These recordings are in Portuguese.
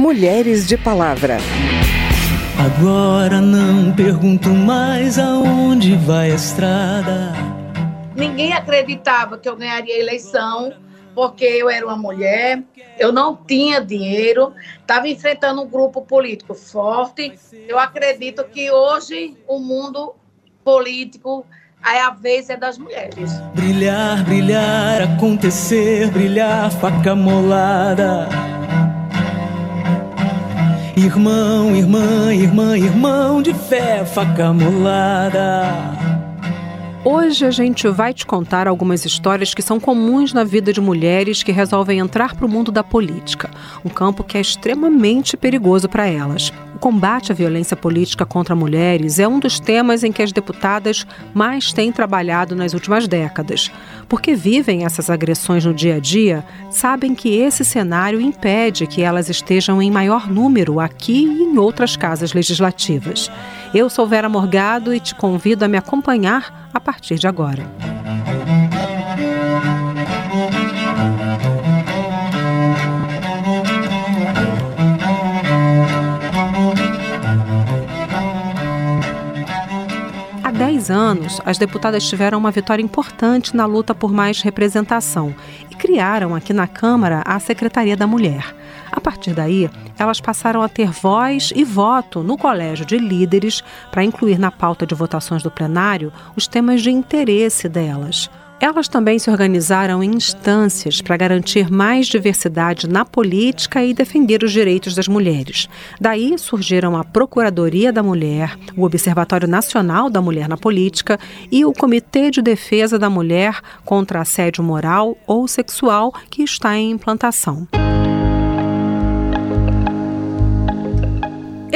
Mulheres de Palavra. Agora não pergunto mais aonde vai a estrada. Ninguém acreditava que eu ganharia a eleição porque eu era uma mulher, eu não tinha dinheiro, estava enfrentando um grupo político forte. Eu acredito que hoje o mundo político Aí a vez é das mulheres. Brilhar, brilhar, acontecer, brilhar, faca molada. Irmão, irmã, irmã, irmão de fé, faca molada. Hoje a gente vai te contar algumas histórias que são comuns na vida de mulheres que resolvem entrar para o mundo da política, um campo que é extremamente perigoso para elas. Combate à violência política contra mulheres é um dos temas em que as deputadas mais têm trabalhado nas últimas décadas. Porque vivem essas agressões no dia a dia, sabem que esse cenário impede que elas estejam em maior número aqui e em outras casas legislativas. Eu sou Vera Morgado e te convido a me acompanhar a partir de agora. Há 10 anos, as deputadas tiveram uma vitória importante na luta por mais representação e criaram aqui na Câmara a Secretaria da Mulher. A partir daí, elas passaram a ter voz e voto no colégio de líderes para incluir na pauta de votações do plenário os temas de interesse delas. Elas também se organizaram em instâncias para garantir mais diversidade na política e defender os direitos das mulheres. Daí surgiram a Procuradoria da Mulher, o Observatório Nacional da Mulher na Política e o Comitê de Defesa da Mulher contra Assédio Moral ou Sexual, que está em implantação.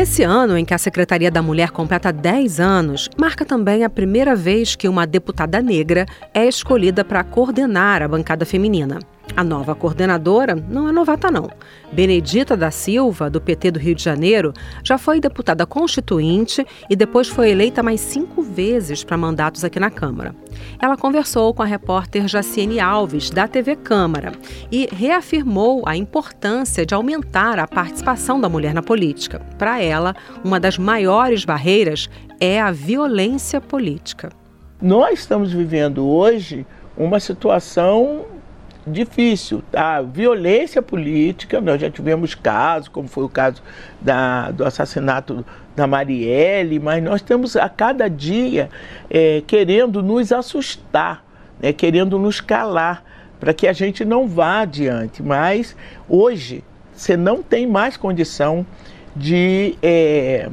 Esse ano, em que a Secretaria da Mulher completa 10 anos, marca também a primeira vez que uma deputada negra é escolhida para coordenar a bancada feminina. A nova coordenadora não é novata, não. Benedita da Silva, do PT do Rio de Janeiro, já foi deputada constituinte e depois foi eleita mais cinco vezes para mandatos aqui na Câmara. Ela conversou com a repórter Jaciene Alves, da TV Câmara, e reafirmou a importância de aumentar a participação da mulher na política. Para ela, uma das maiores barreiras é a violência política. Nós estamos vivendo hoje uma situação difícil, tá? Violência política, nós já tivemos casos, como foi o caso da, do assassinato da Marielle, mas nós temos a cada dia é, querendo nos assustar, né? querendo nos calar, para que a gente não vá adiante. Mas hoje você não tem mais condição de é,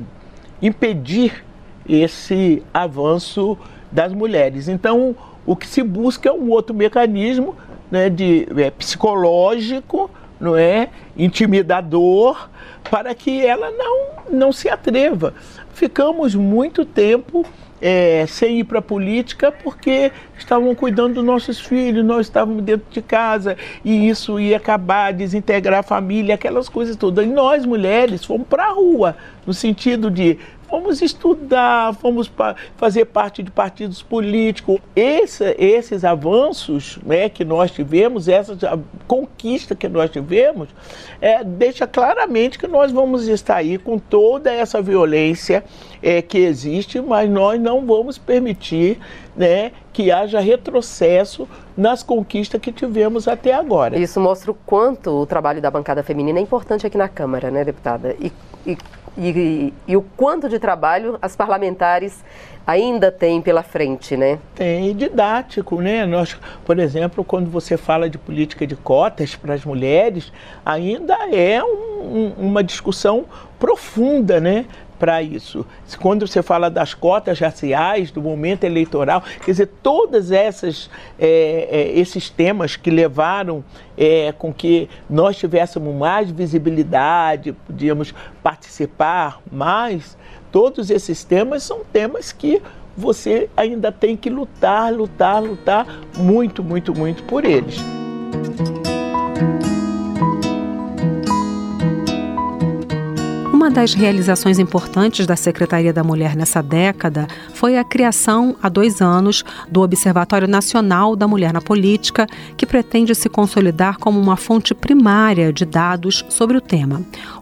impedir esse avanço das mulheres. Então, o que se busca é um outro mecanismo né, de, é, psicológico, não é, intimidador, para que ela não, não se atreva. Ficamos muito tempo é, sem ir para a política porque estavam cuidando dos nossos filhos, nós estávamos dentro de casa e isso ia acabar, desintegrar a família, aquelas coisas todas. E nós, mulheres, fomos para a rua, no sentido de fomos estudar, fomos pa fazer parte de partidos políticos. Esse, esses avanços né, que nós tivemos, essa conquista que nós tivemos, é, deixa claramente que nós vamos estar aí com toda essa violência é, que existe, mas nós não vamos permitir né, que haja retrocesso nas conquistas que tivemos até agora. Isso mostra o quanto o trabalho da bancada feminina é importante aqui na Câmara, né, deputada? E, e e, e, o quanto de trabalho as parlamentares ainda têm pela frente, né? Tem didático, né? Nós, por exemplo, quando você fala de política de cotas para as mulheres, ainda é um, uma discussão profunda, né? Para isso. Quando você fala das cotas raciais, do momento eleitoral, quer dizer, todos é, é, esses temas que levaram é, com que nós tivéssemos mais visibilidade, podíamos participar mais, todos esses temas são temas que você ainda tem que lutar, lutar, lutar muito, muito, muito por eles. Das realizações importantes da Secretaria da Mulher nessa década foi a criação, há dois anos, do Observatório Nacional da Mulher na Política, que pretende se consolidar como uma fonte primária de dados sobre o tema.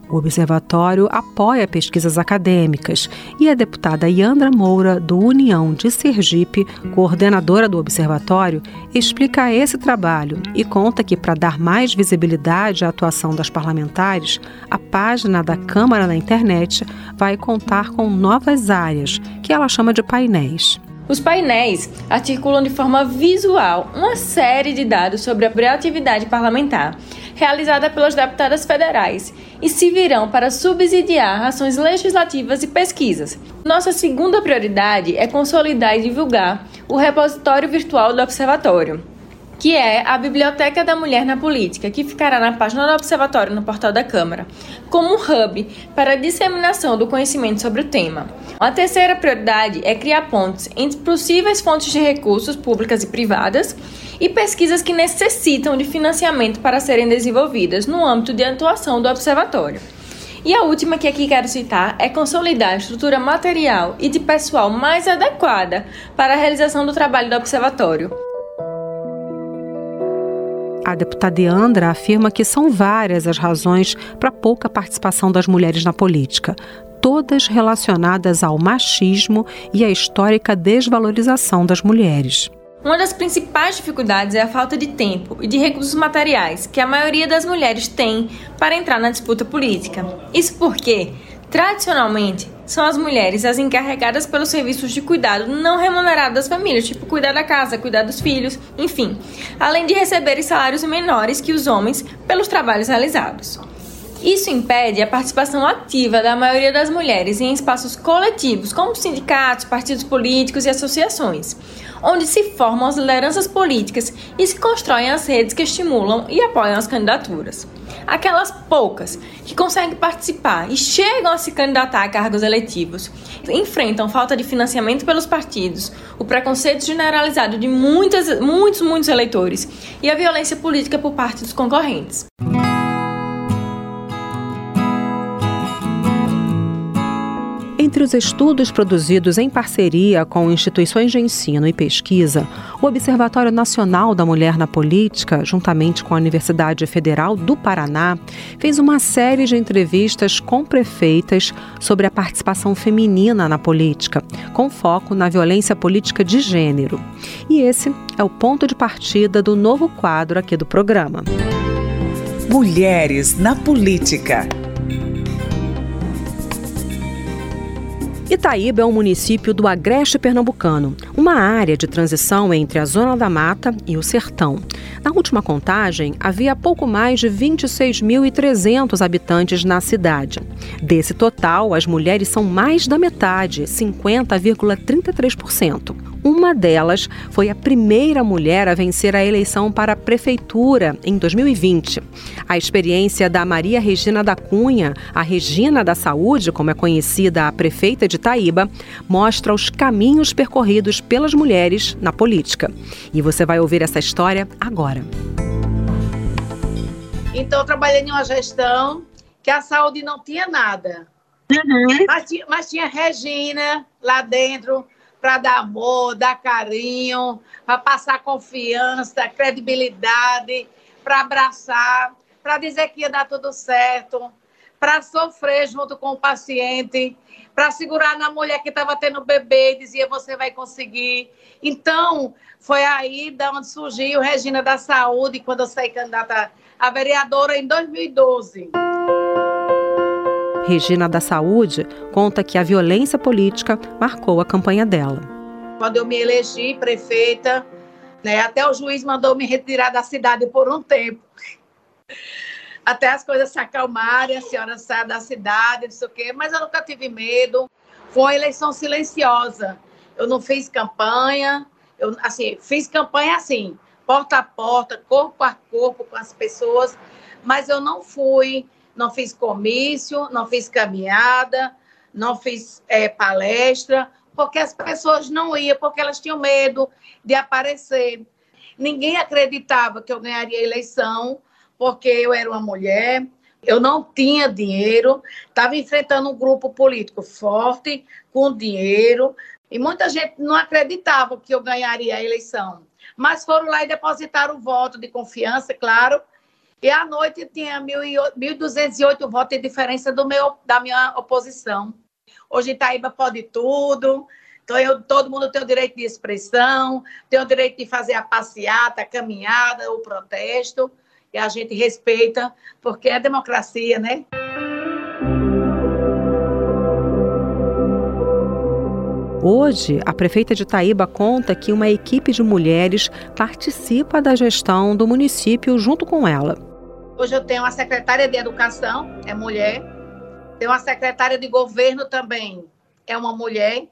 O observatório apoia pesquisas acadêmicas e a deputada Yandra Moura, do União de Sergipe, coordenadora do observatório, explica esse trabalho e conta que, para dar mais visibilidade à atuação das parlamentares, a página da Câmara na internet vai contar com novas áreas, que ela chama de painéis. Os painéis articulam de forma visual uma série de dados sobre a atividade parlamentar realizada pelas deputadas federais e se virão para subsidiar ações legislativas e pesquisas. Nossa segunda prioridade é consolidar e divulgar o repositório virtual do Observatório que é a Biblioteca da Mulher na Política, que ficará na página do Observatório no portal da Câmara, como um hub para a disseminação do conhecimento sobre o tema. A terceira prioridade é criar pontes entre possíveis fontes de recursos públicas e privadas e pesquisas que necessitam de financiamento para serem desenvolvidas no âmbito de atuação do Observatório. E a última que aqui quero citar é consolidar a estrutura material e de pessoal mais adequada para a realização do trabalho do Observatório. A deputada Andra afirma que são várias as razões para pouca participação das mulheres na política, todas relacionadas ao machismo e à histórica desvalorização das mulheres. Uma das principais dificuldades é a falta de tempo e de recursos materiais que a maioria das mulheres tem para entrar na disputa política. Isso porque, tradicionalmente, são as mulheres as encarregadas pelos serviços de cuidado não remunerado das famílias, tipo cuidar da casa, cuidar dos filhos, enfim, além de receberem salários menores que os homens pelos trabalhos realizados. Isso impede a participação ativa da maioria das mulheres em espaços coletivos, como sindicatos, partidos políticos e associações, onde se formam as lideranças políticas e se constroem as redes que estimulam e apoiam as candidaturas. Aquelas poucas que conseguem participar e chegam a se candidatar a cargos eletivos enfrentam falta de financiamento pelos partidos, o preconceito generalizado de muitas, muitos, muitos eleitores e a violência política por parte dos concorrentes. Entre os estudos produzidos em parceria com instituições de ensino e pesquisa, o Observatório Nacional da Mulher na Política, juntamente com a Universidade Federal do Paraná, fez uma série de entrevistas com prefeitas sobre a participação feminina na política, com foco na violência política de gênero. E esse é o ponto de partida do novo quadro aqui do programa. Mulheres na Política. Itaíba é um município do Agreste Pernambucano, uma área de transição entre a Zona da Mata e o Sertão. Na última contagem, havia pouco mais de 26.300 habitantes na cidade. Desse total, as mulheres são mais da metade, 50,33%. Uma delas foi a primeira mulher a vencer a eleição para a prefeitura em 2020. A experiência da Maria Regina da Cunha, a Regina da Saúde, como é conhecida a prefeita de Itaíba, mostra os caminhos percorridos pelas mulheres na política. E você vai ouvir essa história agora. Então, eu trabalhei em uma gestão que a saúde não tinha nada. Uhum. Mas, mas tinha Regina lá dentro para dar amor, dar carinho, para passar confiança, credibilidade, para abraçar, para dizer que ia dar tudo certo, para sofrer junto com o paciente, para segurar na mulher que estava tendo bebê e dizia você vai conseguir. Então, foi aí da onde surgiu Regina da Saúde, quando eu saí candidata a vereadora em 2012. Regina da Saúde conta que a violência política marcou a campanha dela. Quando eu me elegi prefeita, né, até o juiz mandou me retirar da cidade por um tempo. Até as coisas se acalmarem, a senhora sai da cidade, não sei o quê, mas eu nunca tive medo. Foi uma eleição silenciosa. Eu não fiz campanha, eu assim, fiz campanha assim, porta a porta, corpo a corpo com as pessoas, mas eu não fui não fiz comício, não fiz caminhada, não fiz é, palestra, porque as pessoas não iam, porque elas tinham medo de aparecer. Ninguém acreditava que eu ganharia a eleição, porque eu era uma mulher, Eu não tinha dinheiro, estava enfrentando um grupo político forte, com dinheiro, e muita gente não acreditava que eu ganharia a eleição. Mas foram lá e depositaram o voto de confiança, claro. E à noite tinha 1.208 votos de diferença do meu, da minha oposição. Hoje Itaíba pode tudo, então eu, todo mundo tem o direito de expressão, tem o direito de fazer a passeata, a caminhada, o protesto, e a gente respeita, porque é democracia, né? Hoje, a prefeita de Itaíba conta que uma equipe de mulheres participa da gestão do município junto com ela. Hoje eu tenho uma secretária de educação, é mulher. Tenho uma secretária de governo também, é uma mulher.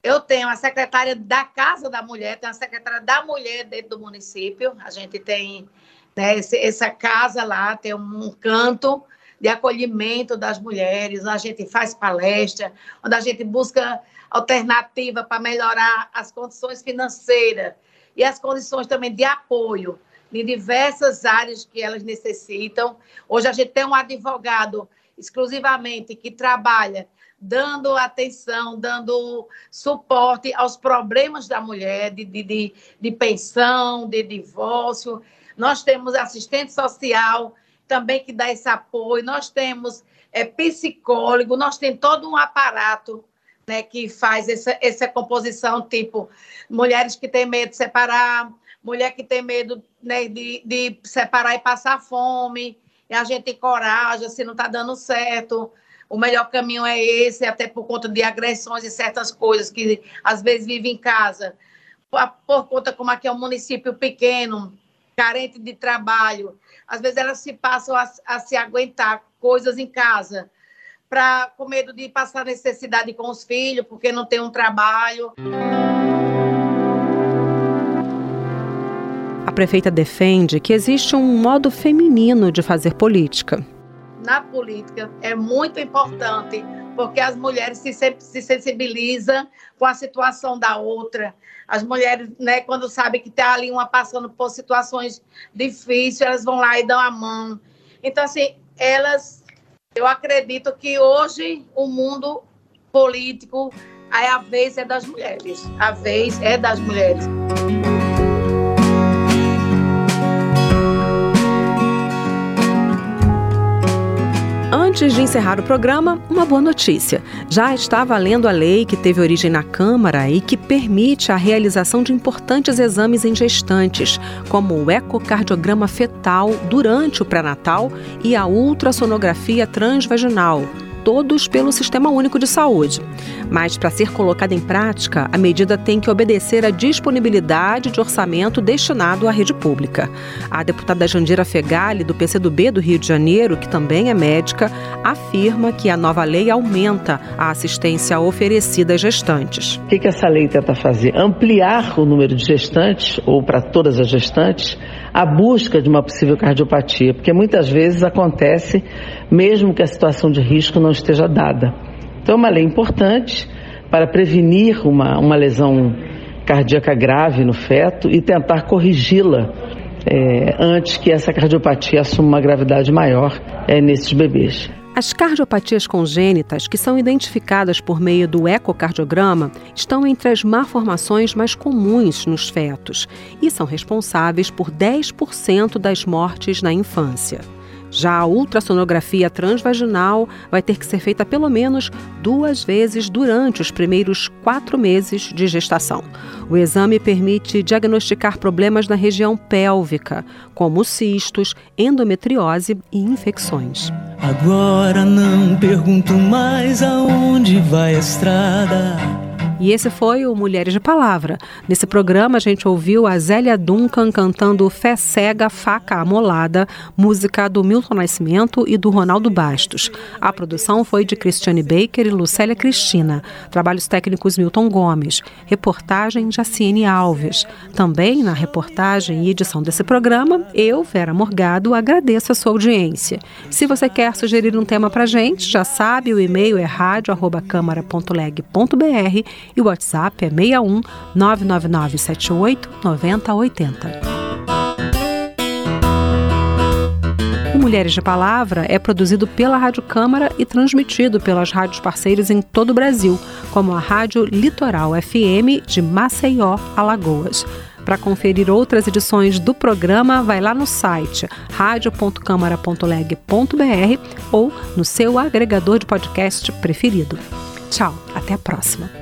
Eu tenho a secretária da Casa da Mulher, tenho a secretária da Mulher dentro do município. A gente tem né, esse, essa casa lá, tem um canto de acolhimento das mulheres, a gente faz palestra, onde a gente busca alternativa para melhorar as condições financeiras e as condições também de apoio em diversas áreas que elas necessitam. Hoje a gente tem um advogado exclusivamente que trabalha dando atenção, dando suporte aos problemas da mulher, de, de, de, pensão, de divórcio. Nós temos assistente social também que dá esse apoio, nós temos é, psicólogo, nós temos todo um aparato né, que faz essa, essa composição, tipo, mulheres que têm medo de separar, mulher que tem medo né, de, de separar e passar fome, e a gente encoraja, se não está dando certo, o melhor caminho é esse, até por conta de agressões e certas coisas que às vezes vive em casa, por, conta como aqui é um município pequeno, carente de trabalho, às vezes elas se passam a, a se aguentar coisas em casa, pra, com medo de passar necessidade com os filhos, porque não tem um trabalho. A prefeita defende que existe um modo feminino de fazer política. Na política é muito importante, porque as mulheres se, se sensibilizam com a situação da outra. As mulheres, né, quando sabem que está ali uma passando por situações difíceis, elas vão lá e dão a mão. Então, assim, elas eu acredito que hoje o mundo político, a vez é das mulheres. A vez é das mulheres. Antes de encerrar o programa, uma boa notícia. Já está valendo a lei que teve origem na Câmara e que permite a realização de importantes exames em gestantes, como o ecocardiograma fetal durante o pré-natal e a ultrassonografia transvaginal todos pelo Sistema Único de Saúde. Mas, para ser colocada em prática, a medida tem que obedecer à disponibilidade de orçamento destinado à rede pública. A deputada Jandira Fegali, do PCdoB do Rio de Janeiro, que também é médica, afirma que a nova lei aumenta a assistência oferecida às gestantes. O que, essa lei tenta fazer? Ampliar o número de gestantes, ou para todas as gestantes, a busca de uma possível cardiopatia, porque muitas vezes acontece mesmo que a situação de risco não esteja dada. Então, é uma lei importante para prevenir uma, uma lesão cardíaca grave no feto e tentar corrigi-la é, antes que essa cardiopatia assuma uma gravidade maior é, nesses bebês. As cardiopatias congênitas, que são identificadas por meio do ecocardiograma, estão entre as malformações mais comuns nos fetos e são responsáveis por 10% das mortes na infância. Já a ultrassonografia transvaginal vai ter que ser feita pelo menos duas vezes durante os primeiros quatro meses de gestação. O exame permite diagnosticar problemas na região pélvica, como cistos, endometriose e infecções. Agora não pergunto mais aonde vai a estrada. E esse foi o Mulheres de Palavra. Nesse programa a gente ouviu a Zélia Duncan cantando Fé Cega, Faca Amolada, música do Milton Nascimento e do Ronaldo Bastos. A produção foi de Cristiane Baker e Lucélia Cristina. Trabalhos técnicos Milton Gomes. Reportagem Jaciene Alves. Também na reportagem e edição desse programa, eu, Vera Morgado, agradeço a sua audiência. Se você quer sugerir um tema para gente, já sabe, o e-mail é rádio.câmara.leg.br e o WhatsApp é 61 999 78 9080. Mulheres de Palavra é produzido pela Rádio Câmara e transmitido pelas rádios parceiras em todo o Brasil, como a Rádio Litoral FM de Maceió, Alagoas. Para conferir outras edições do programa, vai lá no site radio.câmara.leg.br ou no seu agregador de podcast preferido. Tchau, até a próxima.